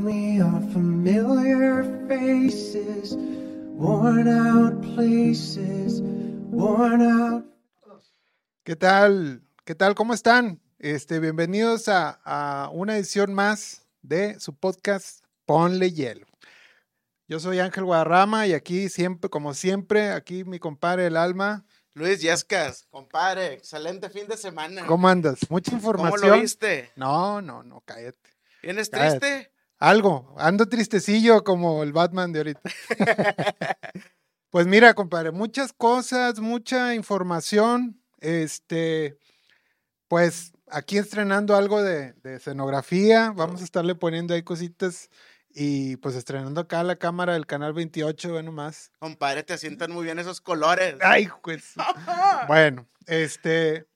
Around me are familiar faces, worn out places, worn out. ¿Qué tal? ¿Qué tal? ¿Cómo están? Este, bienvenidos a, a una edición más de su podcast Ponle Hielo. Yo soy Ángel Guadarrama y aquí siempre, como siempre, aquí mi compadre el alma. Luis Yescas, compadre, excelente fin de semana. ¿Cómo andas? Mucha información. ¿Cómo lo viste? No, no, no, cállate. ¿Vienes Cállate. triste? Algo, ando tristecillo como el Batman de ahorita. pues mira, compadre, muchas cosas, mucha información. Este, pues aquí estrenando algo de, de escenografía, vamos a estarle poniendo ahí cositas y pues estrenando acá la cámara del canal 28, bueno más. Compadre, te sientan muy bien esos colores. Ay, pues. bueno, este,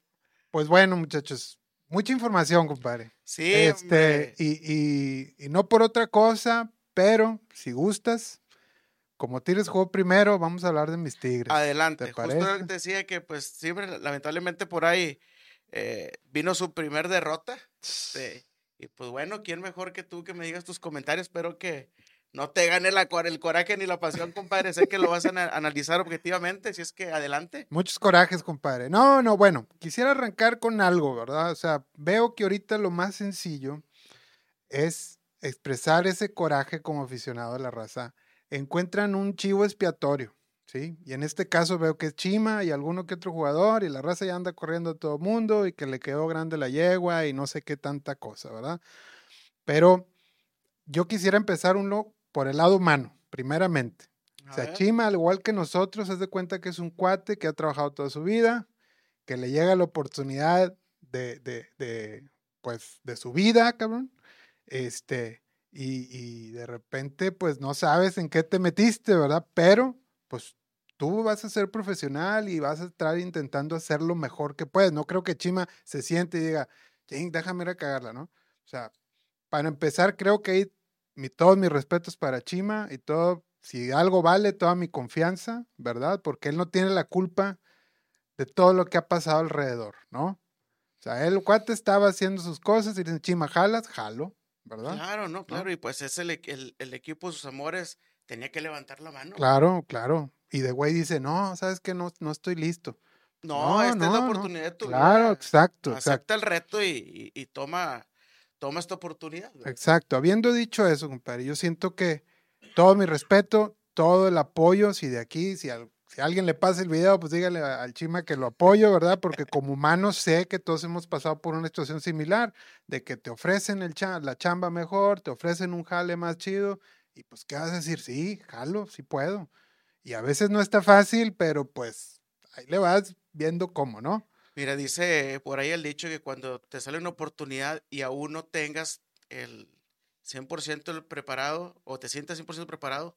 pues bueno, muchachos, mucha información, compadre. Sí, Este, y, y- y no por otra cosa, pero si gustas, como Tigres jugó primero, vamos a hablar de mis Tigres. Adelante. ¿te Justo decía que pues siempre, lamentablemente por ahí eh, vino su primer derrota. este, y pues bueno, ¿quién mejor que tú que me digas tus comentarios? Espero que no te gane el coraje ni la pasión, compadre. sé que lo vas a ana- analizar objetivamente, si es que adelante. Muchos corajes, compadre. No, no, bueno, quisiera arrancar con algo, ¿verdad? O sea, veo que ahorita lo más sencillo es expresar ese coraje como aficionado a la raza. Encuentran un chivo expiatorio, ¿sí? Y en este caso veo que es Chima y alguno que otro jugador y la raza ya anda corriendo a todo mundo y que le quedó grande la yegua y no sé qué tanta cosa, ¿verdad? Pero yo quisiera empezar uno por el lado humano, primeramente. A O sea, ver. Chima, al igual que nosotros, se de cuenta que es un cuate que ha trabajado toda su vida, que le llega la oportunidad de, de, de, pues, de su vida, cabrón. Este, y, y de repente, pues, no sabes en qué te metiste, ¿verdad? Pero, pues, tú vas a ser profesional y vas a estar intentando hacer lo mejor que puedes. No creo que Chima se siente y diga, "Ching, déjame ir a cagarla, ¿no? O sea, para empezar, creo que hay mi, todos mis respetos para Chima y todo, si algo vale, toda mi confianza, ¿verdad? Porque él no tiene la culpa de todo lo que ha pasado alrededor, ¿no? O sea, el cuate estaba haciendo sus cosas y dicen, Chima, jalas, jalo, ¿verdad? Claro, no, claro. Y pues es el, e- el, el equipo de sus amores. Tenía que levantar la mano. Claro, claro. Y de güey dice, no, sabes que no, no estoy listo. No, No, esta es la oportunidad de tu Claro, vida. exacto, exacto. Acepta el reto y, y- y toma, toma esta oportunidad. güey. Exacto. Habiendo dicho eso, compadre, yo siento que todo mi respeto, todo el apoyo, si de aquí, si, al- si alguien le pasa el video, pues dígale al Chima que lo apoyo, ¿verdad? Porque como humanos sé que todos hemos pasado por una situación similar, de que te ofrecen el cha- la chamba mejor, te ofrecen un jale más chido, y pues, ¿qué vas a decir? Sí, jalo, sí puedo. Y a veces no está fácil, pero pues ahí le vas viendo cómo, ¿no? Mira, dice por ahí el dicho que cuando te sale una oportunidad y aún no tengas el 100% el preparado o te sientas 100% preparado,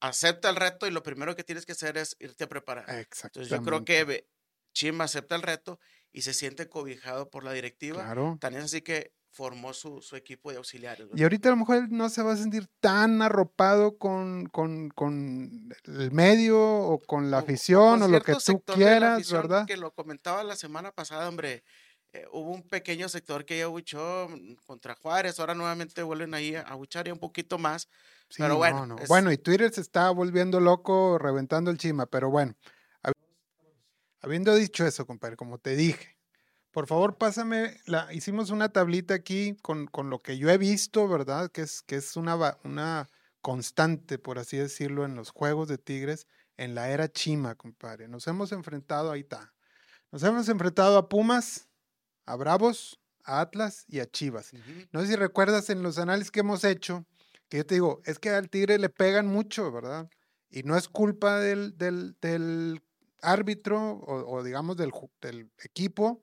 acepta el reto y lo primero que tienes que hacer es irte a preparar. Exactamente. Entonces yo creo que Chima acepta el reto y se siente cobijado por la directiva. Claro. Tan es así que formó su, su equipo de auxiliares. Y ahorita a lo mejor él no se va a sentir tan arropado con, con, con el medio o con la o afición o, lo que tú quieras, afición ¿verdad? Que lo comentaba la semana pasada, hombre. eh, hubo un pequeño sector que ya abuchó mm, contra Juárez, ahora nuevamente vuelven ahí a abuchar ya un poquito más. Sí, pero no, bueno, no. es- Bueno, y Twitter se está volviendo loco, reventando el chima, pero bueno. hab- Habiendo dicho eso, compadre, como te dije, por favor, pásame, la, hicimos una tablita aquí con, con lo que yo he visto, ¿verdad? Que es, que es una, una constante, por así decirlo, en los juegos de Tigres en la era Chima, compadre. Nos hemos enfrentado, ahí está. Nos hemos enfrentado a Pumas, a Bravos, a Atlas y a Chivas. No sé si recuerdas en los análisis que hemos hecho, que yo te digo, es que al Tigre le pegan mucho, ¿verdad? Y no es culpa del, del, del árbitro o, o digamos del, del equipo,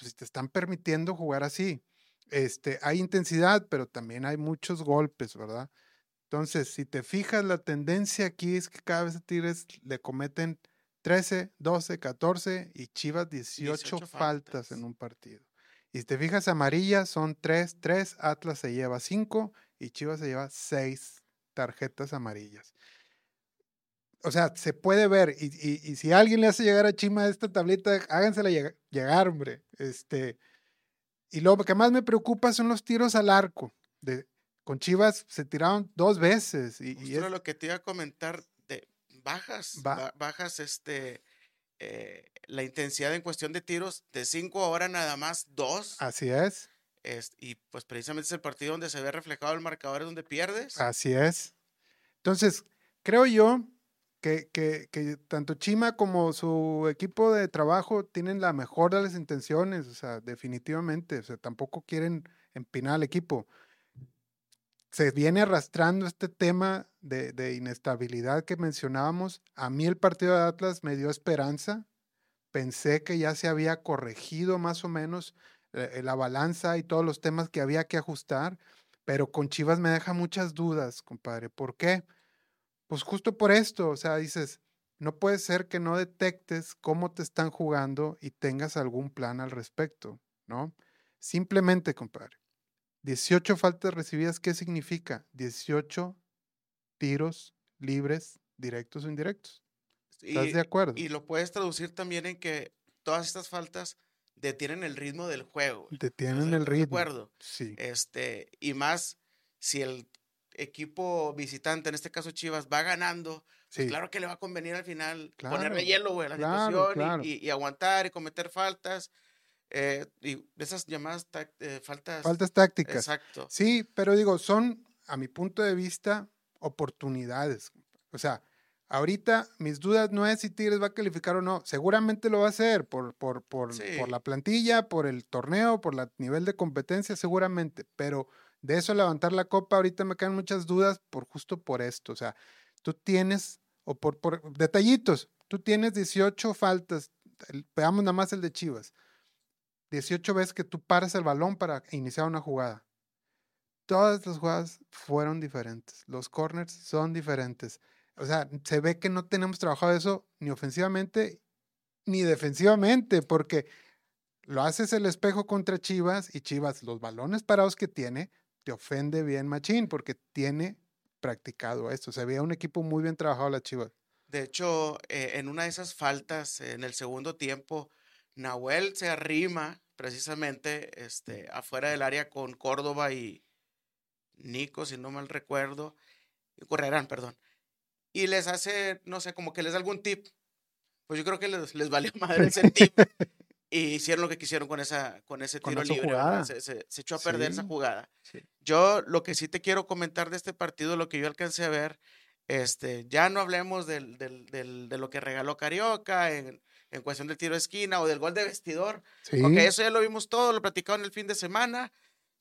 pues si te están permitiendo jugar así. Este, hay intensidad, pero también hay muchos golpes, ¿verdad? Entonces, si te fijas, la tendencia aquí es que cada vez a Tigres le cometen 13, 12, 14 y Chivas 18, 18 faltas. faltas. en un partido. Y si te fijas, amarillas son 3, 3, Atlas se lleva 5 y Chivas se lleva 6 tarjetas amarillas. O sea, se puede ver. Y, y- y si alguien le hace llegar a Chima esta tablita, hágansela llega- llegar, hombre. Este, y lo que más me preocupa son los tiros al arco. De, con Chivas se tiraron dos veces. Y, y es- lo que te iba a comentar de bajas, ba- bajas este eh, la intensidad en cuestión de tiros de cinco ahora nada más dos así es, es- y pues precisamente es el partido donde se ve reflejado el marcador es donde pierdes así es. Entonces, creo yo que, que- tanto Chima como su equipo de trabajo tienen la mejor de las intenciones, o sea, definitivamente, o sea, tampoco quieren empinar al equipo. Se viene arrastrando este tema de, de inestabilidad que mencionábamos. A mí el partido de Atlas me dio esperanza. Pensé que ya se había corregido más o menos eh, la balanza y todos los temas que había que ajustar, pero con Chivas me deja muchas dudas, compadre. ¿Por qué? Pues justo por esto, o sea, dices, no puede ser que no detectes cómo te están jugando y tengas algún plan al respecto, ¿no? Simplemente, compadre, 18 faltas recibidas, ¿qué significa? 18 tiros libres, directos o indirectos. ¿Estás y, de acuerdo? y lo puedes traducir también en que todas estas faltas detienen el ritmo del juego. Detienen ¿Estás de- el estás de ritmo. acuerdo? Sí, este y más si el equipo visitante en este caso Chivas va ganando pues sí, claro que le va a convenir al final Claro, ponerle hielo, güey, a la claro, situación y- claro. y, y aguantar y cometer faltas. eh, y esas llamadas eh, faltas. faltas tácticas. Exacto. Sí, pero digo, son, a mi punto de vista, oportunidades. O sea, ahorita mis dudas no es si Tigres va a calificar o no. Seguramente lo va a hacer por, por, por, Sí. por la plantilla, por el torneo, por el nivel de competencia, seguramente. Pero de eso levantar la copa, ahorita me quedan muchas dudas por justo por esto. O sea, tú tienes, o por, por detallitos, tú tienes 18 faltas. veamos nada más el de Chivas. 18 veces que tú paras el balón para iniciar una jugada todas las jugadas fueron diferentes. Los corners son diferentes. O sea, se ve que no tenemos trabajado eso ni ofensivamente ni defensivamente, porque lo haces el espejo contra Chivas y Chivas, los balones parados que tiene, te ofende bien Machín, porque tiene practicado esto. Se veía un equipo muy bien trabajado las Chivas. De hecho, eh, en una de esas faltas, en el segundo tiempo, Nahuel se arrima precisamente este, afuera del área con Córdoba y Nico, si no mal recuerdo, y Correrán, perdón. Y les hace, no sé, como que les da algún tip. Pues yo creo que les, les valió madre ese tip. Y hicieron lo que quisieron con, esa, con ese Con tiro esa libre. Se, se- se echó a perder esa Sí. jugada. Sí. Yo lo que sí te quiero comentar de este partido, lo que yo alcancé a ver, este, ya no hablemos del, del- del- de lo que regaló Carioca en, en cuestión del tiro de esquina o del gol de vestidor. Sí, eso ya lo vimos todo, lo platicaron el fin de semana.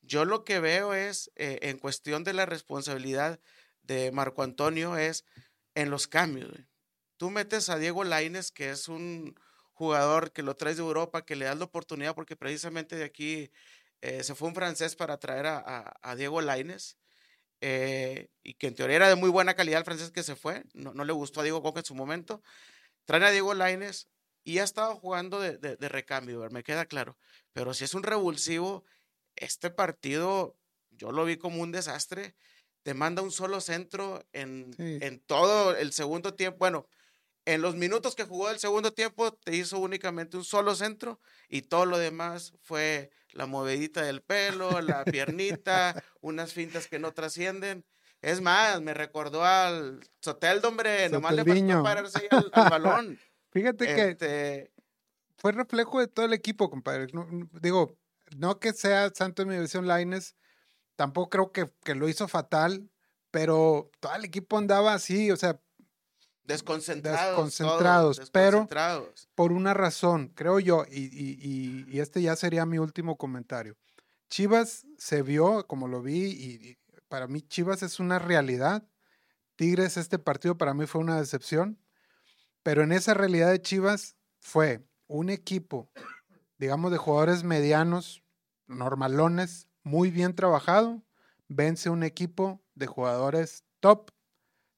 Yo lo que veo es, eh, en cuestión de la responsabilidad de Marco Antonio, es en los cambios. Tú metes a Diego Laines, que es un jugador que lo traes de Europa, que le das la oportunidad, porque precisamente de aquí eh, se fue un francés para traer a, a- a Diego Laines, eh, y que en teoría era de muy buena calidad el francés que se fue, no, no le gustó a Diego Coca en su momento. Traen a Diego Laines y ha estado jugando de, de- de recambio, me queda claro. Pero si es un revulsivo, este partido yo lo vi como un desastre. Te manda un solo centro en, Sí. en todo el segundo tiempo. Bueno, en los minutos que jugó el segundo tiempo, te hizo únicamente un solo centro y todo lo demás fue la movedita del pelo, la piernita, unas fintas que no trascienden. Es más, me recordó al Soteldo, hombre, nomás le faltó pararse al, al balón. Fíjate que Este, fue reflejo de todo el equipo, compadre. No- no- digo, no que sea santo de mi versión Laines, tampoco creo que, que lo hizo fatal, pero todo el equipo andaba así, o sea, Desconcentrados. Desconcentrados, todos, pero- por una razón, creo yo, y, y- y- y este ya sería mi último comentario. Chivas se vio, como lo vi, y, y para mí Chivas es una realidad. Tigres, este partido para mí fue una decepción, pero en esa realidad de Chivas fue un equipo, digamos, de jugadores medianos, normalones, muy bien trabajado, vence un equipo de jugadores top,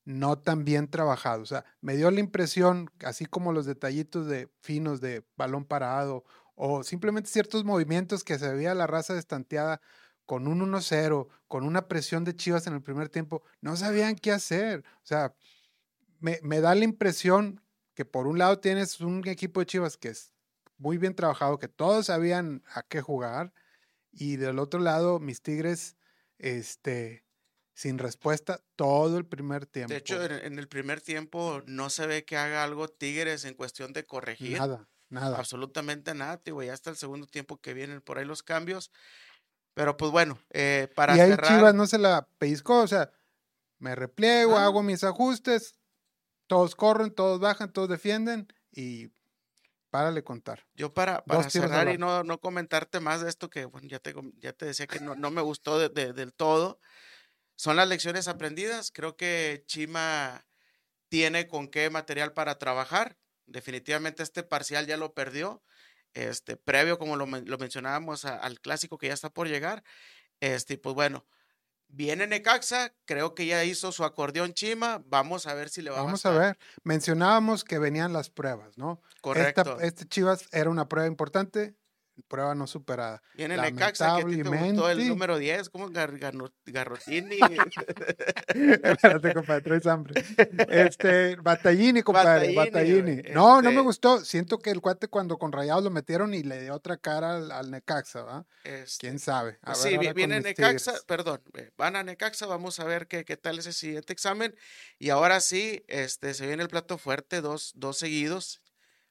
no tan bien trabajado. O sea, me dio la impresión, así como los detallitos de finos de balón parado o simplemente ciertos movimientos que se veía la raza destanteada con un 1-0, con una presión de Chivas en el primer tiempo, no sabían qué hacer. O sea, me, me da la impresión que por un lado tienes un equipo de Chivas que es muy bien trabajado, que todos sabían a qué jugar, y del otro lado, mis Tigres, este, sin respuesta todo el primer tiempo. De hecho, en, el primer tiempo no se ve que haga algo Tigres en cuestión de corregir. nada, nada. Absolutamente nada, tío. Ya hasta el segundo tiempo que vienen por ahí los cambios. Pero pues bueno, eh, para y ahí cerrar. Chivas no se la pellizcó, o sea, me repliego, Ah. hago mis ajustes, todos corren, todos bajan, todos defienden y párale contar. Yo para, para cerrar y no, no comentarte más de esto, que bueno, ya te, ya te decía que no, no me gustó de- de- del todo, son las lecciones aprendidas. Creo que Chima tiene con qué material para trabajar. Definitivamente este parcial ya lo perdió. Este, previo, como lo, lo mencionábamos, a- al clásico que ya está por llegar. Este, pues bueno, viene Necaxa, creo que ya hizo su acordeón Chima. Vamos a ver si le va Vamos a a ver, mencionábamos que venían las pruebas, ¿no? Esta- Correcto. este Chivas era una prueba importante, prueba no superada. Viene Necaxa, que a ti te gustó el número 10, como Gar, Garrotini. Espérate, compadre, traes hambre. Este, Batallini, compadre, Battaglini, Batallini. No, no me este- gustó. Siento que el cuate cuando con Rayados lo metieron y le dio otra cara al, al Necaxa, ¿va? Este, ¿Quién sabe? A ver sí, viene Necaxa, Tigres. perdón, eh, van a Necaxa, vamos a ver qué, qué tal ese siguiente examen. Y ahora sí, este, se viene el plato fuerte, dos, dos seguidos,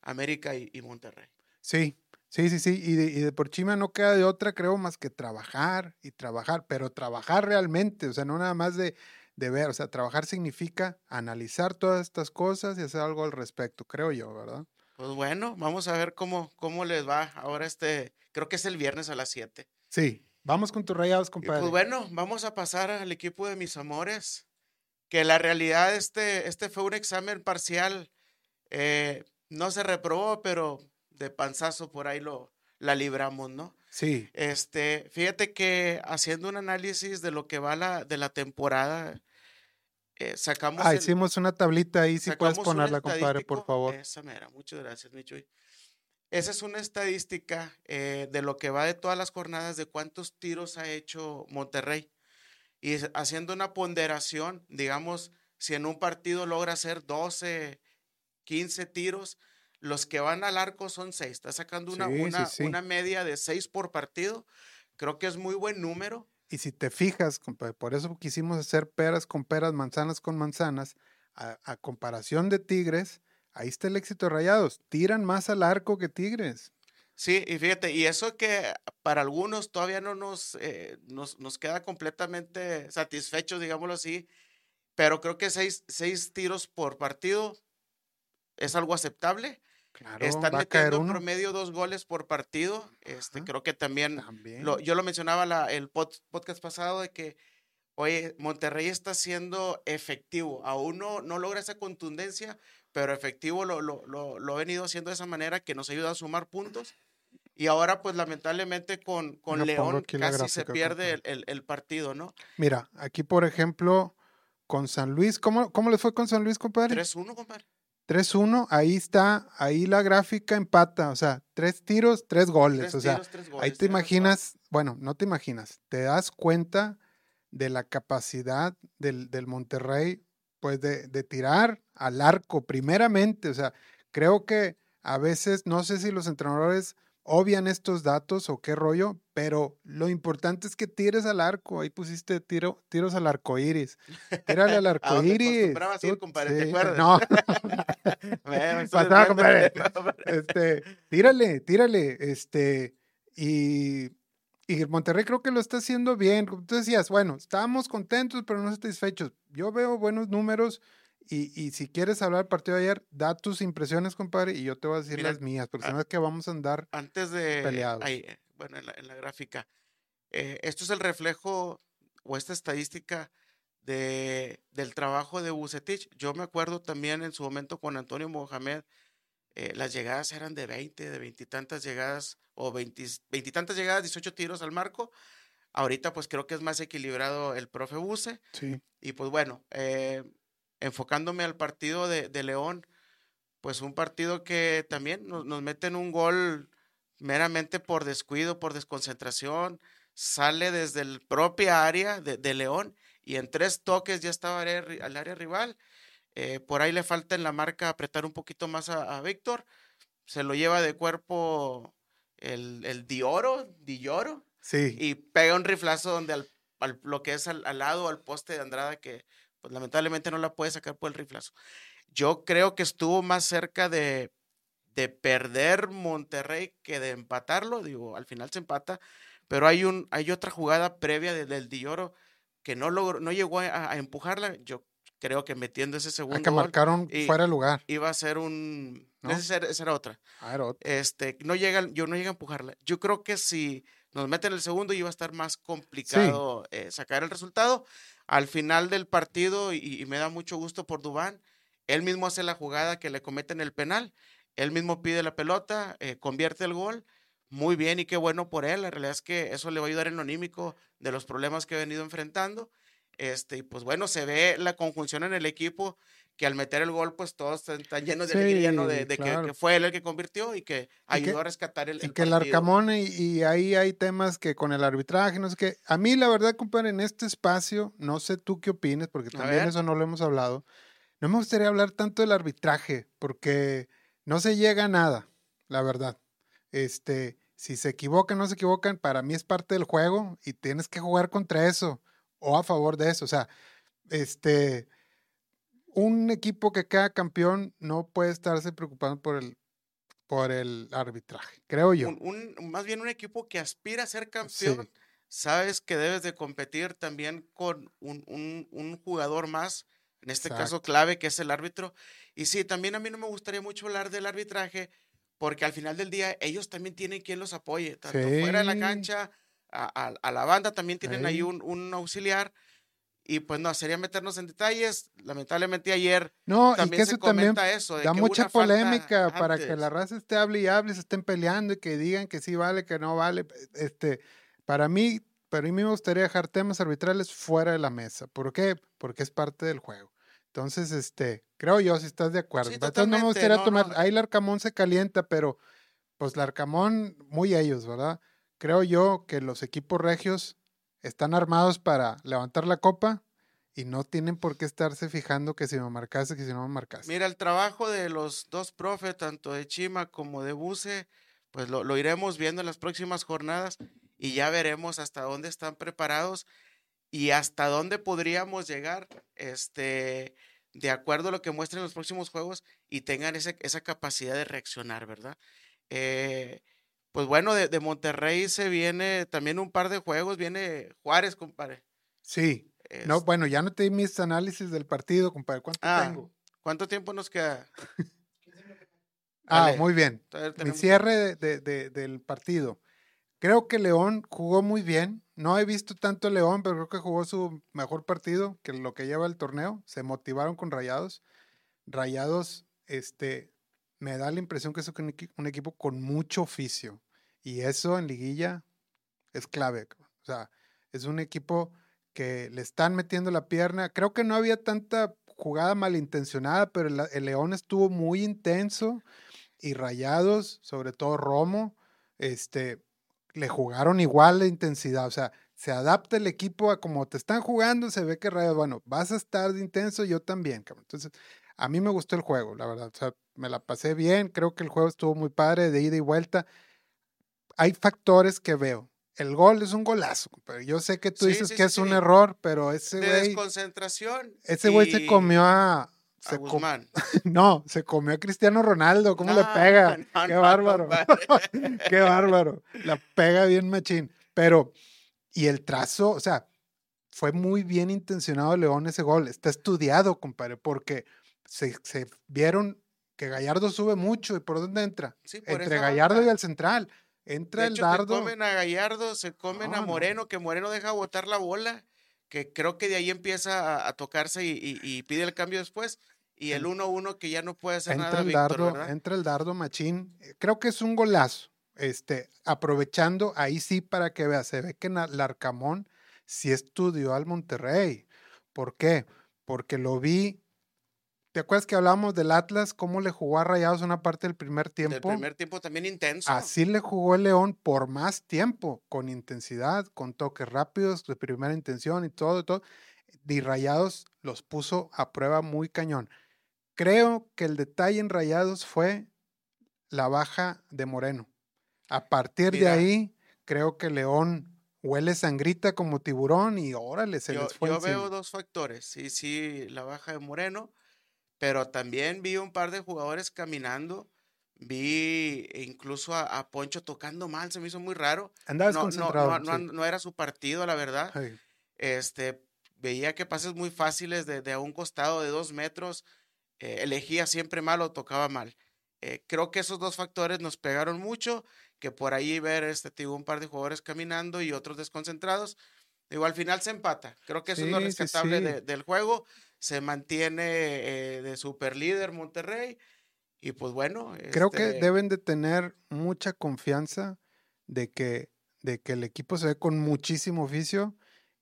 América y, y Monterrey. Sí, sí, sí, sí. Y de, y de por Chima no queda de otra, creo, más que trabajar y trabajar, pero trabajar realmente, o sea, no nada más de, de ver, o sea, trabajar significa analizar todas estas cosas y hacer algo al respecto, creo yo, ¿verdad? Pues bueno, vamos a ver cómo, cómo les va ahora este, creo que es el viernes a las 7. Sí, vamos con tus rayados, Y compadre. pues bueno, vamos a pasar al equipo de mis amores, que la realidad este, este fue un examen parcial, eh, no se reprobó, pero de panzazo por ahí lo, la libramos, ¿no? Sí, Este, fíjate que haciendo un análisis de lo que va la, de la temporada, eh, sacamos ah, el- hicimos una tablita ahí, si puedes ponerla, compadre, por favor. Esa mera, muchas gracias, Michuy. Esa es una estadística eh, de lo que va de todas las jornadas, de cuántos tiros ha hecho Monterrey. Y haciendo una ponderación, digamos, si en un partido logra hacer 12, 15 tiros, los que van al arco son 6. Está sacando una, Sí, una, sí. una media de 6 por partido. Creo que es muy buen número. Y si te fijas, por eso quisimos hacer peras con peras, manzanas con manzanas, a, a comparación de Tigres, ahí está el éxito de Rayados. Tiran más al arco que Tigres. Sí, y fíjate, y eso que para algunos todavía no nos, eh, nos, nos queda completamente satisfechos, digámoslo así, pero creo que seis, seis tiros por partido es algo aceptable. Claro, Están metiendo en promedio dos goles por partido. Este, Ajá. creo que también, También. lo- yo lo mencionaba la, el pod- podcast pasado de que, oye, Monterrey está siendo efectivo. Aún no, no logra esa contundencia, pero efectivo lo, lo, lo, lo ha venido haciendo de esa manera que nos ayuda a sumar puntos. Y ahora, pues lamentablemente con, con León casi se pierde el, el- el partido, ¿no? Mira, aquí por ejemplo, con San Luis, ¿cómo, cómo le fue con San Luis, compadre? 3-1, compadre. 3-1, ahí está, ahí la gráfica empata, o sea, tres tiros, tres goles, Tres o sea, tiros, tres ahí goles, te tienes razón. imaginas, bueno, no te imaginas, te das cuenta de la capacidad del, del Monterrey, pues de, de tirar al arco primeramente, o sea, creo que a veces, no sé si los entrenadores obvian estos datos o qué rollo, pero lo importante es que tires al arco, ahí pusiste tiro, tiros al arco iris, tírale al arco ¿A dónde iris. ir, compadre? ¿Te acuerdas? No, Bueno, Pasaba, compadre. este, tírale, tírale, este, y, Y Monterrey creo que lo está haciendo bien. Tú decías, bueno, estábamos contentos, pero no satisfechos. Yo veo buenos números. Y, y si quieres hablar del partido de ayer, da tus impresiones, compadre, y yo te voy a decir Mira, las mías, porque si no es que vamos a andar. Antes de... Peleados. ahí, eh, bueno, en la, en la gráfica. eh, esto es el reflejo o esta estadística de, del trabajo de Bucetich. Yo me acuerdo también en su momento con Antonio Mohamed, eh, las llegadas eran de 20, de veintitantas llegadas, o veintitantas llegadas, 18 tiros al marco. Ahorita pues creo que es más equilibrado el profe Buce. Sí. Y pues bueno, eh, enfocándome al partido de, de León, pues un partido que también nos, nos meten un gol meramente por descuido, por desconcentración, sale desde el propia área de, de León y en tres toques ya estaba área al área rival. Eh, por ahí le falta en la marca apretar un poquito más a, a Víctor. Se lo lleva de cuerpo el, el Dioro, Dilloro, Sí. y pega un riflazo donde al, al- lo que es al, al lado, al poste de Andrada, que pues lamentablemente no la puede sacar por el riflazo. Yo creo que estuvo más cerca de, de perder Monterrey que de empatarlo. Digo, al final se empata, pero hay, un, hay otra jugada previa de- del Dilloro que no, logró, no llegó a, a empujarla. Yo creo que metiendo ese Ah, segundo que gol marcaron y- fuera de lugar. iba a ser un... ¿No? Esa, era, esa era otra Ah, era otro. este, no llega, yo no llega a empujarla. Yo creo que si nos meten el segundo iba a estar más complicado eh, sacar el resultado. Al final del partido, y, y me da mucho gusto por Dubán, él mismo hace la jugada que le cometen el penal, él mismo pide la pelota, eh, convierte el gol. Muy bien y qué bueno por él. La realidad es que eso le va a ayudar en lo anímico de los problemas que ha venido enfrentando. Este, y pues bueno, se ve la conjunción en el equipo que al meter el gol, pues todos están, llenos de alegría, ¿no? De, Sí, de que- claro. que, fue él el que convirtió y que ayudó que- a rescatar el, Y el que el partido. Arcamón, y, y ahí hay temas que con el arbitraje, no sé qué. A mí, la verdad, compadre, en este espacio, no sé tú qué opines, porque también eso no lo hemos hablado. No me gustaría hablar tanto del arbitraje, porque no se llega a nada, la verdad. Este, si se equivocan, no se equivocan, para mí es parte del juego y tienes que jugar contra eso o a favor de eso. O sea, este, un equipo que queda campeón no puede estarse preocupando por el, por el arbitraje, creo yo. Un, un- más bien un equipo que aspira a ser campeón, sabes que debes de competir también con un, un- jugador más, en este caso clave, que es el árbitro. Y sí, también a mí no me gustaría mucho hablar del arbitraje, porque al final del día ellos también tienen quien los apoye, tanto fuera de la cancha, a, a- a la banda también tienen ahí Sí. un, un auxiliar. Y pues no, sería meternos en detalles. Lamentablemente ayer No, y también que se eso también comenta eso. de da que mucha polémica para que la raza esté hable y hable, se estén peleando y que digan que sí vale, que no vale. Este, para mí, para mí me gustaría dejar temas arbitrales fuera de la mesa. ¿Por qué? Porque es parte del juego. Entonces, este, creo yo, si estás de acuerdo. Sí, Entonces, no me gustaría no, tomar, no. ahí el Arcamón se calienta, pero pues el Arcamón, muy ellos, ¿verdad? Creo yo que los equipos regios están armados para levantar la copa y no tienen por qué estarse fijando que si me marcaste, que si no me marcaste. Mira, el trabajo de los dos profes, tanto de Chima como de Buse, pues lo, lo iremos viendo en las próximas jornadas y ya veremos hasta dónde están preparados y hasta dónde podríamos llegar, este, de acuerdo a lo que muestren los próximos juegos y tengan ese- esa capacidad de reaccionar, ¿verdad? Eh, pues bueno, de, de Monterrey se viene también un par de juegos, viene Juárez, compadre. Sí. No, bueno, ya no te di mis análisis del partido, compadre. ¿Cuánto Ah, tengo? ¿Cuánto tiempo nos queda? Ah, muy bien. Mi cierre de- de- de- del partido. Creo que León jugó muy bien. No he visto tanto a León, pero creo que jugó su mejor partido que lo que lleva el torneo. Se motivaron con Rayados. Rayados, este, me da la impresión que es un, equi- un equipo con mucho oficio. Y eso en liguilla es clave. O sea, es un equipo que le están metiendo la pierna. Creo que no había tanta jugada malintencionada, pero el, León estuvo muy intenso y Rayados, sobre todo Romo, este, le jugaron igual de intensidad. O sea, se adapta el equipo a como te están jugando, se ve que Rayados, bueno, vas a estar de intenso, yo también. Entonces, a mí me gustó el juego, la verdad. O sea, me la pasé bien, creo que el juego estuvo muy padre, de ida y vuelta. Hay factores que veo. El gol es un golazo, pero yo sé que tú Sí, dices sí, que sí, es un error, pero ese de güey, desconcentración. ese güey se y comió a, a se com- no, se comió a Cristiano Ronaldo, ¿cómo le pega? no, Qué no, bárbaro. Qué bárbaro. La pega bien machín. Pero, y el trazo, o sea, fue muy bien intencionado León ese gol. Está estudiado, compadre, porque se, se vieron que Gallardo sube mucho. ¿Y por dónde entra? Sí, por Entre Gallardo banda. y el central. Entra De el dardo. Se comen a Gallardo, se comen No, a no. Moreno, que Moreno deja botar la bola, que creo que de ahí empieza a, a tocarse y, y- y pide el cambio después. Y el 1-1 que ya no puede hacer entra nada, el Víctor, dardo, ¿verdad? entra el dardo machín. Eh, Creo que es un golazo. Este, aprovechando ahí sí para que vea, se ve que Larcamón sí estudió al Monterrey. ¿Por qué? Porque lo vi. ¿Te acuerdas que hablábamos del Atlas? ¿Cómo le jugó a Rayados una parte del primer tiempo? primer tiempo también intenso. Así le jugó el León por más tiempo, con intensidad, con toques rápidos, de primera intención y todo, todo. Y Rayados los puso a prueba muy cañón. Creo que el detalle en Rayados fue la baja de Moreno. A partir de Mira. ahí, creo que León huele sangrita como tiburón y órale, se yo les fue yo encima. veo dos factores. Sí, sí, la baja de Moreno, pero también vi un par de jugadores caminando. Vi incluso a, a Poncho tocando mal, se me hizo muy raro. No, no, desconcentrado. no, no, sí. no era su partido, la verdad. Este, veía que pases muy fáciles de, de a un costado de dos metros. eh, elegía siempre mal o tocaba mal. Eh, creo que esos dos factores nos pegaron mucho, que por ahí ver este, te digo, un par de jugadores caminando y otros desconcentrados. Digo, al final se empata. Creo que eso es lo sí, rescatable sí. de- del juego. Se mantiene eh, de super líder Monterrey. Y pues bueno. Creo que este, deben de tener mucha confianza de que, de que el equipo se ve con muchísimo oficio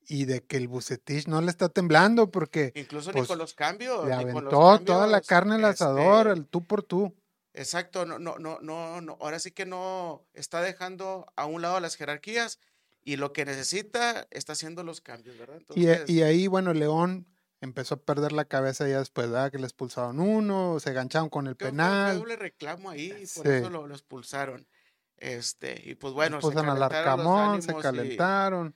y de que el Bucetich no le está temblando porque Incluso pues, ni con los cambios. le los aventó toda la carne al asador, este, el tú por tú. Exacto, no, no, no, no, no, ahora sí que no está dejando a un lado las jerarquías y lo que necesita está haciendo los cambios, ¿verdad? Y, eh, Entonces, y ahí, bueno, León empezó a perder la cabeza ya después, ¿verdad? Que le expulsaron uno, se gancharon con el creo penal. doble reclamo ahí, y por Sí. eso lo, lo expulsaron. Este, y pues bueno, se al calentaron los Arcamón, se ánimos y- calentaron.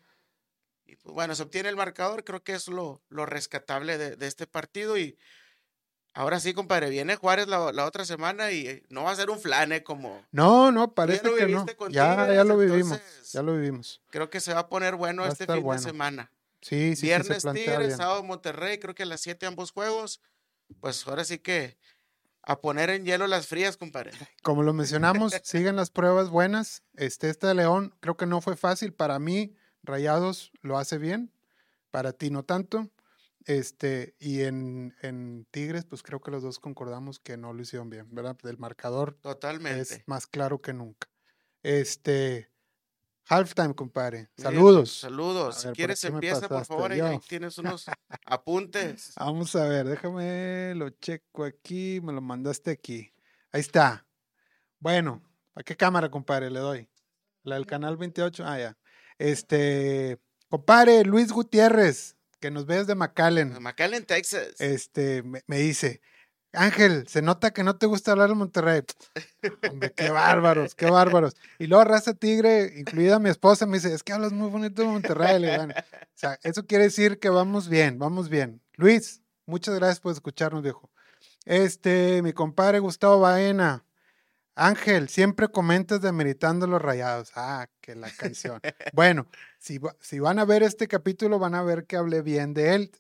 Y, pues bueno, se obtiene el marcador, creo que es lo, lo rescatable de, de este partido y ahora sí, compadre, viene Juárez la, la otra semana y eh, no va a ser un flane como No, no, parece que no. Ya, ya lo vivimos, entonces, ya lo vivimos. creo que se va a poner bueno Va este fin bueno. de semana. Sí, sí, sí, Viernes plantea Tigres, bien. sábado Monterrey, creo que a las 7 ambos juegos. Pues ahora sí que a poner en hielo las frías, compadre. Como lo mencionamos, siguen las pruebas buenas. Este, este de León creo que no fue fácil. Para mí, Rayados lo hace bien. Para ti no tanto. Este, y en, en Tigres, pues creo que los dos concordamos que no lo hicieron bien, ¿verdad? El marcador Totalmente. es más claro que nunca. Este, halftime, compadre. Saludos. Saludos. Si ver, ¿por quieres empieza, por favor. Ahí, Yo. ahí tienes unos apuntes. Vamos a ver, déjame, lo checo aquí, me lo mandaste aquí. Ahí está. Bueno, ¿a qué cámara, compadre, le doy? La del canal 28. Ah, ya. Este, compadre Luis Gutiérrez, que nos ves de McAllen, McAllen, Texas. este, me, me dice, Ángel, se nota que no te gusta hablar de Monterrey. Hombre, qué bárbaros, qué bárbaros. Y luego Raza Tigre, incluida mi esposa, me dice, es que hablas muy bonito de Monterrey. Le o sea, eso quiere decir que vamos bien, vamos bien. Luis, muchas gracias por escucharnos, viejo. Este, mi compadre Gustavo Baena. Ángel, siempre comentas demeritando los rayados. Ah, que la canción. bueno, si, si van a ver este capítulo, van a ver que hablé bien de él,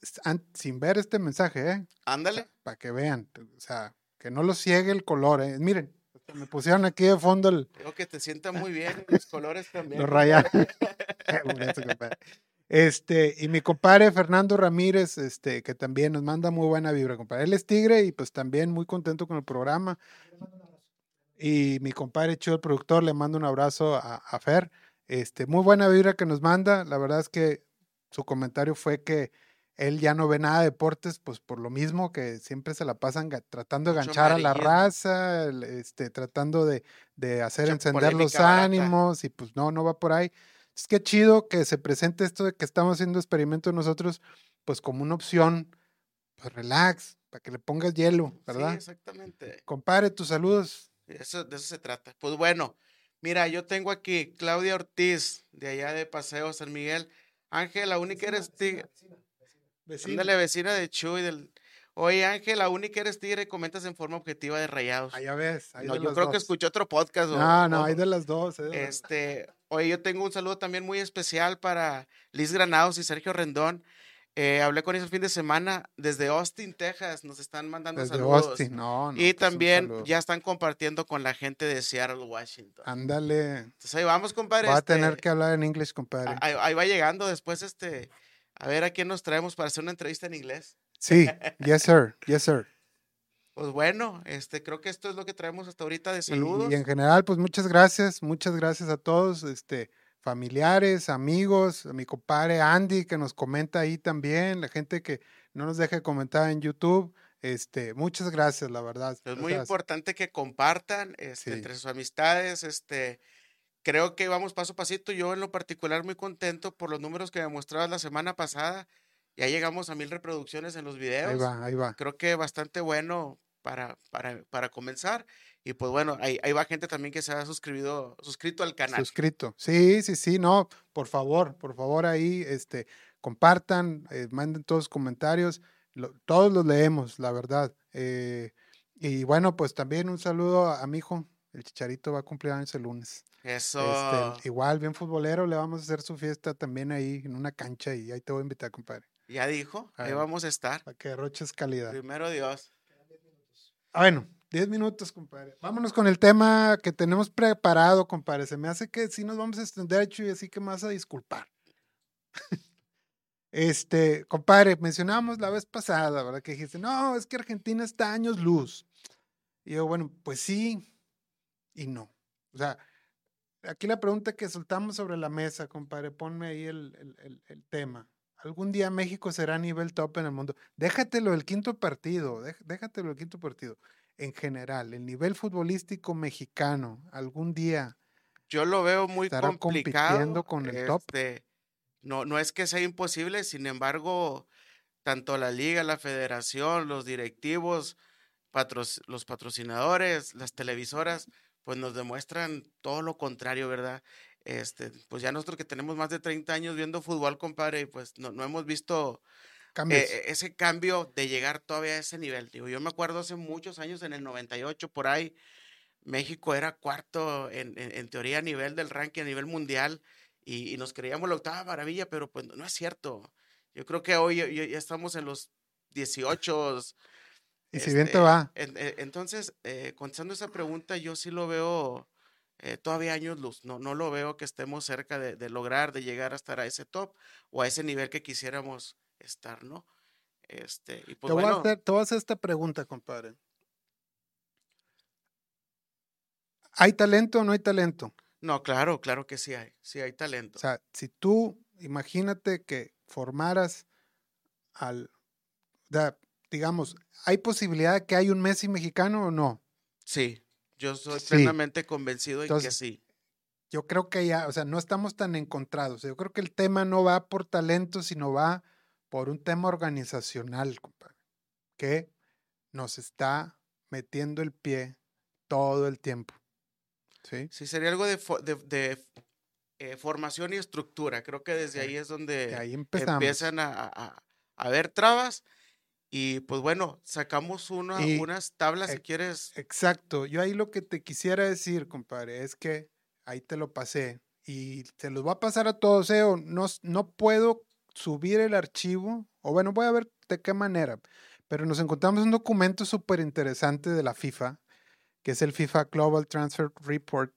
sin ver este mensaje, ¿eh? Ándale. para que vean, o sea, que no los ciegue el color, ¿eh? Miren, me pusieron aquí de fondo el, Creo que te sienta muy bien. Los colores también. los rayados. Este, y mi compadre Fernando Ramírez, este, que también nos manda muy buena vibra, compadre. Él es tigre y pues también muy contento con el programa. Y mi compadre Chido, el productor, le mando un abrazo a, a Fer. Este, muy buena vibra que nos manda. La verdad es que su comentario fue que él ya no ve nada de deportes, pues por lo mismo que siempre se la pasan tratando de ganchar a la raza, este, tratando de, de hacer Mucha encender los barata. ánimos y pues no, no va por ahí. Es que chido que se presente esto de que estamos haciendo experimentos nosotros, pues como una opción, pues relax, para que le pongas hielo, ¿verdad? Sí, exactamente. Compadre, tus saludos. Eso, de eso se trata. Pues bueno, mira, yo tengo aquí Claudia Ortiz, de allá de Paseo San Miguel. Ángel, la única eres tigre. Ándale, vecina de Chuy. Del... Oye, Ángel, la única eres tigre, comentas en forma objetiva de rayados. Ah, ya ves. No, de yo creo que escuché otro podcast. o- No, no, o- hay de las dos. las- Este, oye, yo tengo un saludo también muy especial para Liz Granados y Sergio Rendón. Eh, hablé con ellos el fin de semana desde Austin, Texas. Nos están mandando Desde saludos. Austin, no, no, y pues también saludo. ya están compartiendo con la gente de Seattle, Washington. Ándale. Entonces ahí vamos, compadre. Voy a tener este, que hablar en inglés, compadre. ahí, ahí va llegando después, este, a ver a quién nos traemos para hacer una entrevista en inglés. Sí, yes, sir. Yes, sir. Pues bueno, este, creo que esto es lo que traemos hasta ahorita de Y- saludos. Y, en general, pues muchas gracias, muchas gracias a todos, este, familiares, amigos, a mi compadre Andy que nos comenta ahí también, la gente que no nos deja de comentar en YouTube, este, muchas gracias, la verdad. Es muy importante que compartan este, Sí. entre sus amistades. Este, creo que vamos paso a pasito. Yo en lo particular muy contento por los números que me mostrabas la semana pasada. Ya llegamos a mil reproducciones en los videos. Ahí va, ahí va. Creo que bastante bueno para, para, para comenzar. Y pues bueno, ahí, ahí va gente también que se ha suscribido, suscrito al canal. Suscrito. Sí, sí, sí, no, por favor, por favor ahí, este, compartan, eh, manden todos los comentarios, lo- todos los leemos, la verdad. Eh, y bueno, pues también un saludo a, mi hijo, el Chicharito va a cumplir años el lunes. Eso. Este, igual, bien futbolero, le vamos a hacer su fiesta también ahí en una cancha y ahí te voy a invitar, compadre, ya dijo, ahí vamos a estar. para que derroches calidad. Primero Dios. Ah, bueno, 10 minutos, compadre. Vámonos con el tema que tenemos preparado, compadre. Se me hace que sí nos vamos a extender, Chuy, así que vas a disculpar. Este, compadre, mencionábamos la vez pasada, ¿verdad? Que dijiste, no, es que Argentina está años luz. Y yo, bueno, pues sí y no. O sea, aquí la pregunta que soltamos sobre la mesa, compadre, ponme ahí el- el- el tema. Algún día México será nivel top en el mundo. Déjatelo del quinto partido, déjatelo del quinto partido. En general, el nivel futbolístico mexicano, algún día Yo lo veo muy complicado. compitiendo con el top. este, No, no es que sea imposible, sin embargo, tanto la liga, la federación, los directivos, patros- los patrocinadores, las televisoras, pues nos demuestran todo lo contrario, ¿verdad? Este, pues ya nosotros que tenemos más de 30 años viendo fútbol, compadre, pues no, no hemos visto eh, ese cambio de llegar todavía a ese nivel. Digo, yo me acuerdo hace muchos años, en el 98, por ahí, México era cuarto en, en- en teoría a nivel del ranking, a nivel mundial, y, y nos creíamos la octava maravilla, pero pues no es cierto. Yo creo que hoy ya- estamos en los 18. y si bien te este, va, en- entonces, eh, contestando esa pregunta, yo sí lo veo eh, todavía años luz. No, no lo veo que estemos cerca de, de lograr, de llegar a estar a ese top o a ese nivel que quisiéramos estar, ¿no? Este, y pues te, voy a hacer, te voy a hacer esta pregunta, compadre. ¿Hay talento o no hay talento? no, claro, claro que sí hay, sí hay talento. O sea, si tú, imagínate que formaras al, digamos, ¿hay posibilidad de que hay un Messi mexicano o no? sí, yo soy Sí. plenamente convencido en que Entonces, sí. Yo creo que ya, o sea, no estamos tan encontrados. Yo creo que el tema no va por talento, sino va por un tema organizacional, compadre, que nos está metiendo el pie todo el tiempo. ¿Sí? Sí, sería algo de, fo- de- de, eh, formación y estructura. Creo que desde ahí es De donde ahí empezamos. empiezan a, a, a- a ver trabas. Y pues bueno, sacamos una, Y, unas tablas si eh, quieres. Exacto. Yo ahí lo que te quisiera decir, compadre, es que ahí te lo pasé y te los va a pasar a todos. ¿eh? O No, no puedo subir el archivo, o bueno, voy a ver de qué manera, pero nos encontramos un documento súper interesante de la FIFA, que es el FIFA Global Transfer Report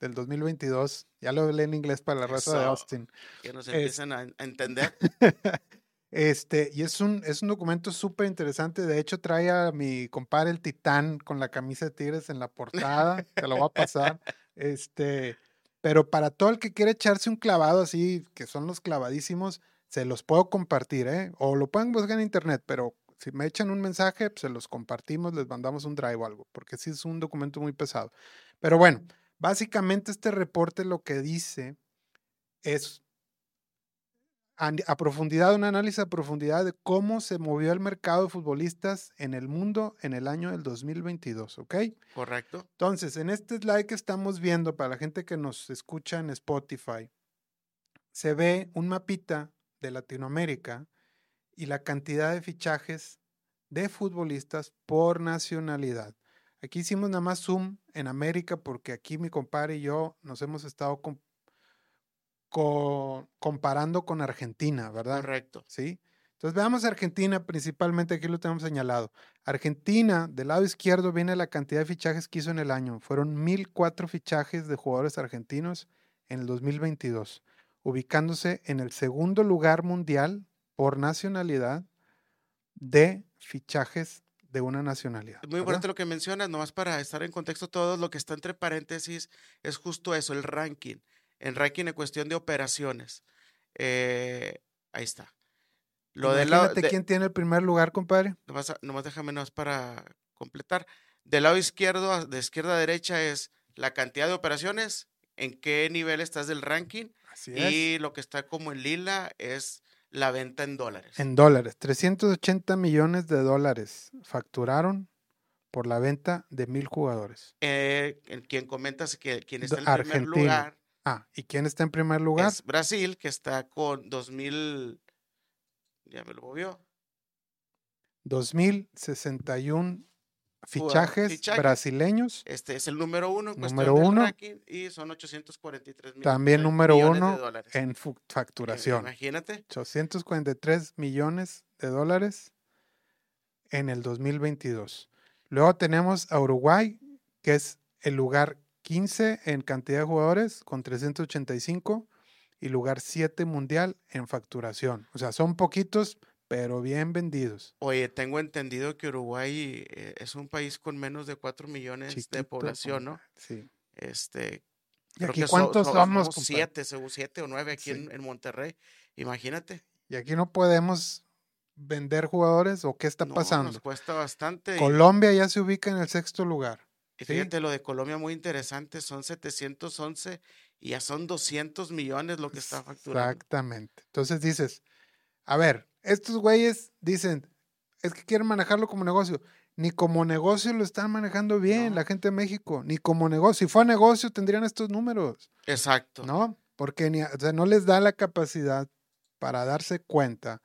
del 2022. Ya lo hablé en inglés para la raza de. Austin. que nos es- empiezan a, a entender. Este, y es un, es un documento súper interesante. De hecho, trae a mi compadre el Titán con la camisa de Tigres en la portada. Te lo voy a pasar. Este, pero para todo el que quiere echarse un clavado así, que son los clavadísimos, se los puedo compartir, ¿eh? O lo pueden buscar en internet, pero si me echan un mensaje, se los compartimos, les mandamos un drive o algo, porque sí es un documento muy pesado. Pero bueno, básicamente este reporte lo que dice es a, a profundidad, un análisis a profundidad de cómo se movió el mercado de futbolistas en el mundo en el año del 2022, ¿ok? Correcto. Entonces, en este slide que estamos viendo, para la gente que nos escucha en Spotify, se ve un mapita de Latinoamérica y la cantidad de fichajes de futbolistas por nacionalidad. Aquí hicimos nada más zoom en América porque aquí mi compadre y yo nos hemos estado com- co- comparando con Argentina, ¿verdad? Correcto. ¿sí? Entonces veamos Argentina, principalmente aquí lo tenemos señalado. Argentina, del lado izquierdo viene la cantidad de fichajes que hizo en el año. Fueron 1.004 fichajes de jugadores argentinos en el 2022, ubicándose en el segundo lugar mundial por nacionalidad de fichajes de una nacionalidad. Muy ¿verdad? importante lo que mencionas, nomás para estar en contexto todo lo que está entre paréntesis es justo eso, el ranking. El ranking en cuestión de operaciones. Eh, ahí está. Lo lado, Imagínate de- quién tiene el primer lugar, compadre. nomás, nomás déjame nomás para completar. Del lado izquierdo, de izquierda a derecha es la cantidad de operaciones, en qué nivel estás del ranking, Así es. y lo que está como en lila es la venta en dólares. En dólares, 380 millones de dólares facturaron por la venta de mil jugadores. Eh, quien comentas que quien está en primer Argentina. lugar Ah, ¿y quién está en primer lugar? es Brasil, que está con 2000, ya me lo movió, 2061 fichajes fichajes. brasileños. este es el número uno en Número uno. ranking y son 843 mil También número millones uno de dólares. en facturación. Imagínate, 843 millones de dólares en el 2022. Luego tenemos a Uruguay, que es el lugar 15 en cantidad de jugadores, con 385, y lugar 7 mundial en facturación. O sea, son poquitos, pero bien vendidos. Oye, tengo entendido que Uruguay eh, es un país con menos de 4 millones de población, ¿no? Sí. Este, ¿Y aquí que so- cuántos so- somos, siete, o nueve aquí Sí. en, en Monterrey. Imagínate. Y aquí no podemos vender jugadores o qué está No, pasando. Nos cuesta bastante. y- Colombia ya se ubica en el sexto lugar. Y Sí. fíjate, lo de Colombia muy interesante, son 711 y ya son 200 millones lo que está facturando. Exactamente. Entonces dices, a ver, estos güeyes dicen, es que quieren manejarlo como negocio. Ni como negocio lo están manejando bien No. la gente de México, ni como negocio. Si fuera negocio tendrían estos números, Exacto. ¿no? Porque ni, a- o sea, no les da la capacidad para darse cuenta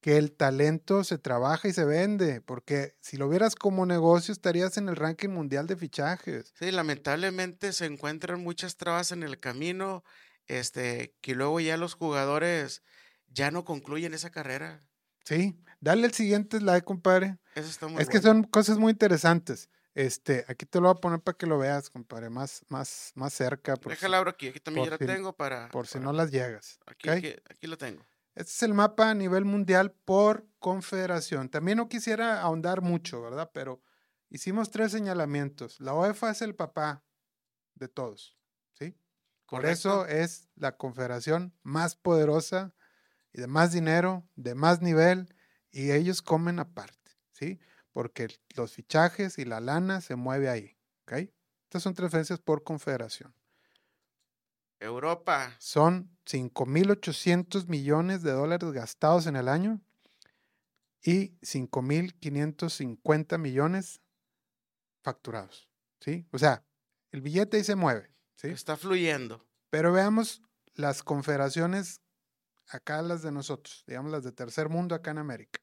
que el talento se trabaja y se vende, porque si lo vieras como negocio estarías en el ranking mundial de fichajes. Sí, lamentablemente se encuentran muchas trabas en el camino, este, que luego ya los jugadores ya no concluyen esa carrera. Sí, dale el siguiente slide, compadre. Eso está muy Es que son cosas muy interesantes. Este, aquí te lo voy a poner para que lo veas, compadre, más, más, más cerca, Déjala abro aquí, aquí también ya la tengo para, por si para- no las llegas. aquí, aquí lo tengo. Este es el mapa a nivel mundial por confederación. También no quisiera ahondar mucho, ¿verdad? Pero hicimos tres señalamientos. La UEFA es el papá de todos, ¿sí? Por eso es la confederación más poderosa y de más dinero, de más nivel, y ellos comen aparte, ¿sí? Porque los fichajes y la lana se mueve ahí, ¿ok? Estas son transferencias por confederación. Europa, Son 5.800 millones de dólares gastados en el año y 5.550 millones facturados, ¿sí? O sea, el billete ahí se mueve, ¿sí? está fluyendo. Pero veamos las confederaciones, acá las de nosotros, digamos las de tercer mundo acá en América.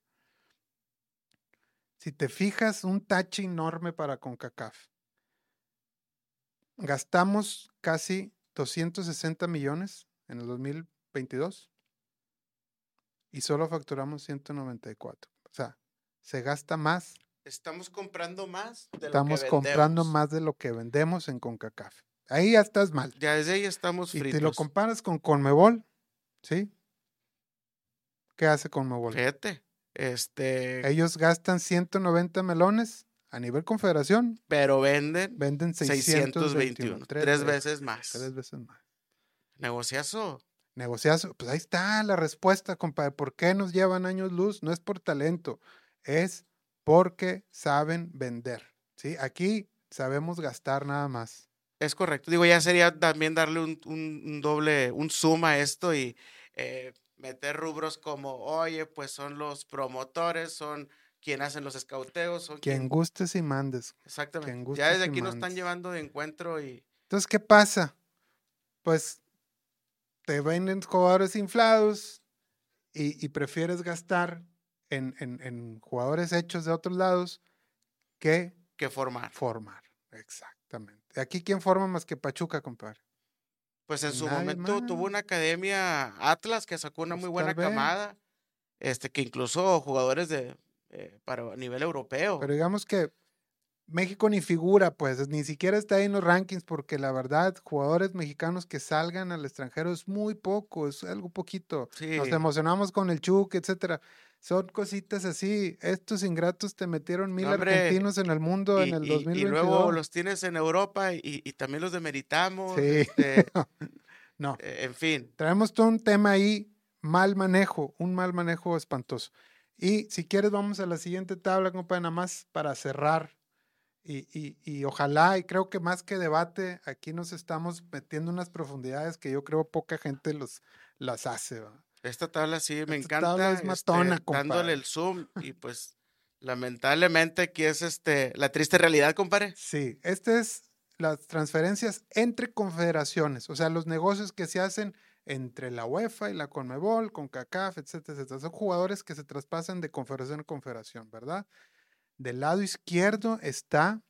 Si te fijas, un tache enorme para CONCACAF. Gastamos casi 260 millones en el 2022 y solo facturamos 194. O sea, se gasta más, Estamos comprando más de lo que estamos comprando más de lo que vendemos en CONCACAF. Ahí ya estás mal. Ya desde ahí estamos Y fritos. te lo comparas con Conmebol, ¿sí? ¿Qué hace Conmebol? Fíjate, este, Ellos gastan 190 melones a nivel confederación, pero venden venden 621, 621, tres, veces más. Tres veces más. Negociazo. Negociazo, pues ahí está la respuesta, compadre. ¿Por qué nos llevan años luz? No es por talento, es porque saben vender, ¿sí? Aquí sabemos gastar nada más. Es correcto. Digo, ya sería también darle un, un- un doble, un zoom a esto y eh, meter rubros como, oye, pues son los promotores, son quien hacen los escauteos, son Quien quien... gustes y mandes. Exactamente. Ya desde aquí nos están mandes. llevando de encuentro y Entonces, ¿qué pasa? Pues te venden jugadores inflados y, y prefieres gastar en, en- en jugadores hechos de otros lados que Que formar. formar. Exactamente. Aquí, ¿quién forma más que Pachuca, compadre? Pues en su momento tuvo una academia Atlas que sacó una Pues muy buena camada. Este, que incluso jugadores de eh, para a nivel europeo. Pero digamos que México ni figura, pues, ni siquiera está ahí en los rankings, porque la verdad, jugadores mexicanos que salgan al extranjero es muy poco, es algo poquito. Nos emocionamos con el Chuck, etcétera. Son cositas así. Estos ingratos te metieron mil hombre, argentinos en el mundo y, en el y- y 2022. luego los tienes en Europa y, y también los demeritamos. Sí. este, no, eh, en fin. traemos todo un tema ahí, mal manejo, un mal manejo espantoso. Y si quieres, vamos a la siguiente tabla, compadre, nada más para cerrar. Y, y, y ojalá, y creo que más que debate, aquí nos estamos metiendo unas profundidades que yo creo poca gente los, las hace. ¿va? Esta tabla sí me Esta tabla encanta. es este, matona, compadre. dándole el zoom y pues lamentablemente aquí es este la triste realidad, compadre. Sí, este es las transferencias entre confederaciones, o sea, los negocios que se hacen entre la UEFA y la Conmebol, con CACAF, etcétera, etcétera. Son jugadores que se traspasan de confederación a confederación, ¿verdad? Del lado izquierdo está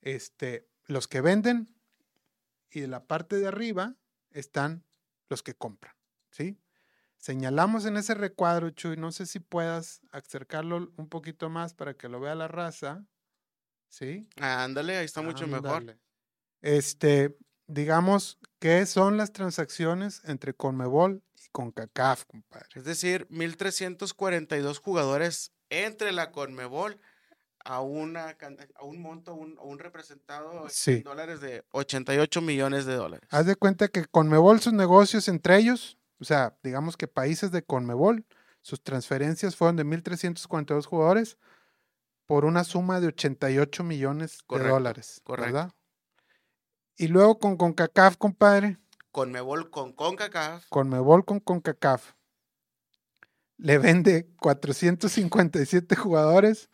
este, los que venden y de la parte de arriba están los que compran, ¿sí? Señalamos en ese recuadro, Chuy, no sé si puedas acercarlo un poquito más para que lo vea la raza, ¿sí? Ándale, ahí está mucho mejor. Este, digamos, ¿qué son las transacciones entre Conmebol y CONCACAF, compadre? Es decir, 1342 jugadores entre la Conmebol a una can- a un monto, a un, a un representado Sí. en dólares de 88 millones de dólares. Haz de cuenta que Conmebol, sus negocios entre ellos, o sea, digamos que países de Conmebol, sus transferencias fueron de 1.342 jugadores por una suma de 88 millones de dólares, correcto. ¿verdad? Y luego con CONCACAF, compadre, Conmebol con CONCACAF. Conmebol con CONCACAF le vende 457 jugadores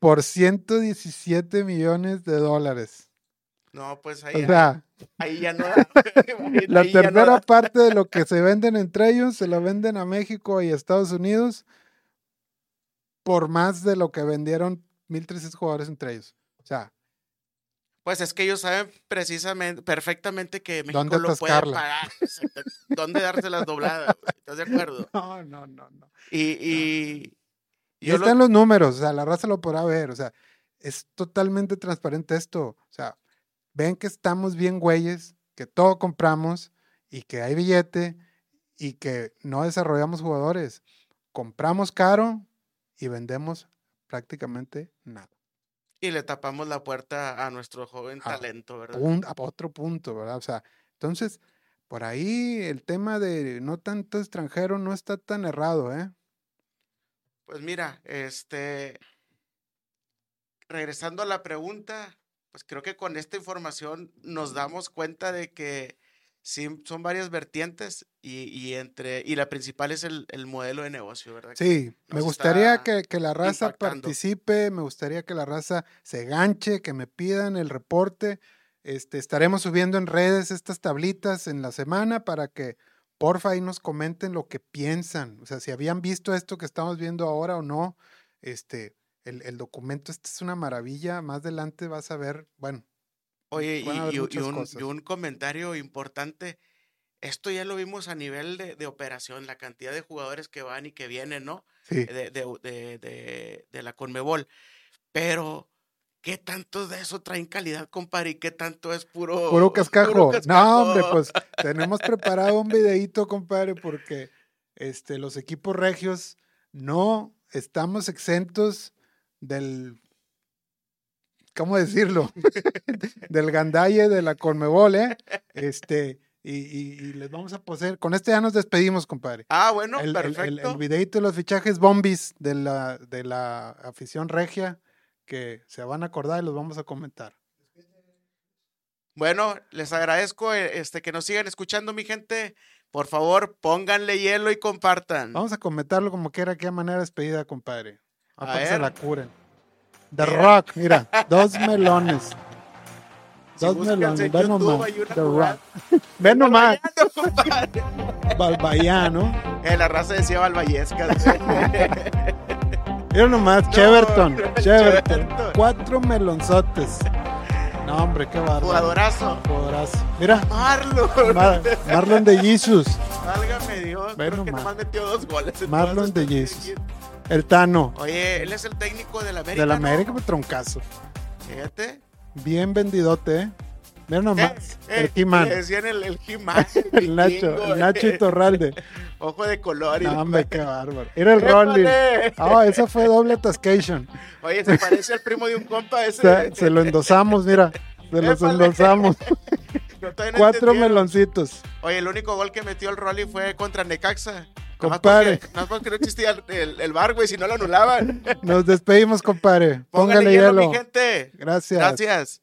por 117 millones de dólares. No, pues O ahí, sea, ahí ya no. da. La ahí no tercera da. parte de lo que se venden entre ellos se lo venden a México y a Estados Unidos por más de lo que vendieron 1.300 jugadores entre ellos. O sea, Pues es que ellos saben precisamente, perfectamente que México ¿Dónde lo puede pagar. ¿Dónde darse las dobladas? ¿Estás de acuerdo? no, no, no, no. Y, y Y lo- están los números, o sea, la raza lo podrá ver, o sea, es totalmente transparente esto, o sea, ven que estamos bien güeyes, que todo compramos y que hay billete y que no desarrollamos jugadores. Compramos caro y vendemos prácticamente nada. y le tapamos la puerta a nuestro joven talento, ¿verdad? Un, a otro punto, ¿verdad? O sea, entonces, por ahí el tema de no tanto extranjero no está tan errado, ¿eh? Pues mira, este, regresando a la pregunta, pues creo que con esta información nos damos cuenta de que sí son varias vertientes y, y entre, y la principal es el, el modelo de negocio, ¿verdad? Sí, me gustaría que, que la raza impactando. participe, me gustaría que la raza se ganche, que me pidan el reporte. Este, estaremos subiendo en redes estas tablitas en la semana para que porfa ahí nos comenten lo que piensan. O sea, si habían visto esto que estamos viendo ahora o no. Este, el, el documento este es una maravilla. Más adelante vas a ver, bueno, Oye, y, un, y cosas. un comentario importante. Esto ya lo vimos a nivel de, de operación, la cantidad de jugadores que van y que vienen, ¿no? sí, De, de, de, de- de la Conmebol. Pero, ¿qué tanto de eso traen calidad, compadre? ¿Y qué tanto es puro, puro cascajo. puro No, hombre, pues tenemos preparado un videíto, compadre, porque este, los equipos regios no estamos exentos del, ¿cómo decirlo? del gandalle de la Conmebol, ¿eh? Este, y, y- y les vamos a poseer. Con este ya nos despedimos, compadre. Ah, bueno, el, el- el- perfecto. el videíto de los fichajes bombis de la, de la afición regia que se van a acordar y los vamos a comentar. Bueno, les agradezco eh, este, que nos sigan escuchando, mi gente. Por favor, pónganle hielo y compartan. Vamos a comentarlo como quiera, qué manera de despedida, compadre. A que se la curen. The Mira. Rock, mira, dos melones. Dos melones, ve nomás. The. Rock. Ve nomás. Balbayano. Eh, la raza decía Balvallescas. Mira nomás, No, Cheverton, Cheverton. Cuatro melonzotes. No, hombre, qué bárbaro. Jugadorazo. Jugadorazo. Mira, Marlon. Mar- Marlon de Jesus, Válgame Dios. Ve Creo que nomás. nomás metió dos goles. en Marlon de Jesus. el Tano, Oye, él es el técnico del América. de la ¿no? América, pues troncazo. Fíjate. Bien vendidote, ¿eh? Mira nomás, Eh, el He-Man, decían el, el He-Man. el Nacho, el Nacho eh, Itorralde. Ojo de color. y No, hombre, qué bárbaro. Era el. Rolly. Ah, esa fue doble tascation. Oye, se parece al primo de un compa ese. Se, se lo endosamos, mira. Se los endosamos. No, no Cuatro meloncitos. Oye, el único gol que metió el Rolly fue contra Necaxa. Compadre. más porque no existía el, el, el bar, güey, si no lo anulaban. Nos despedimos, compadre. Póngale, Póngale hielo, hielo. mi gente. Gracias. Gracias.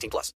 18 plus.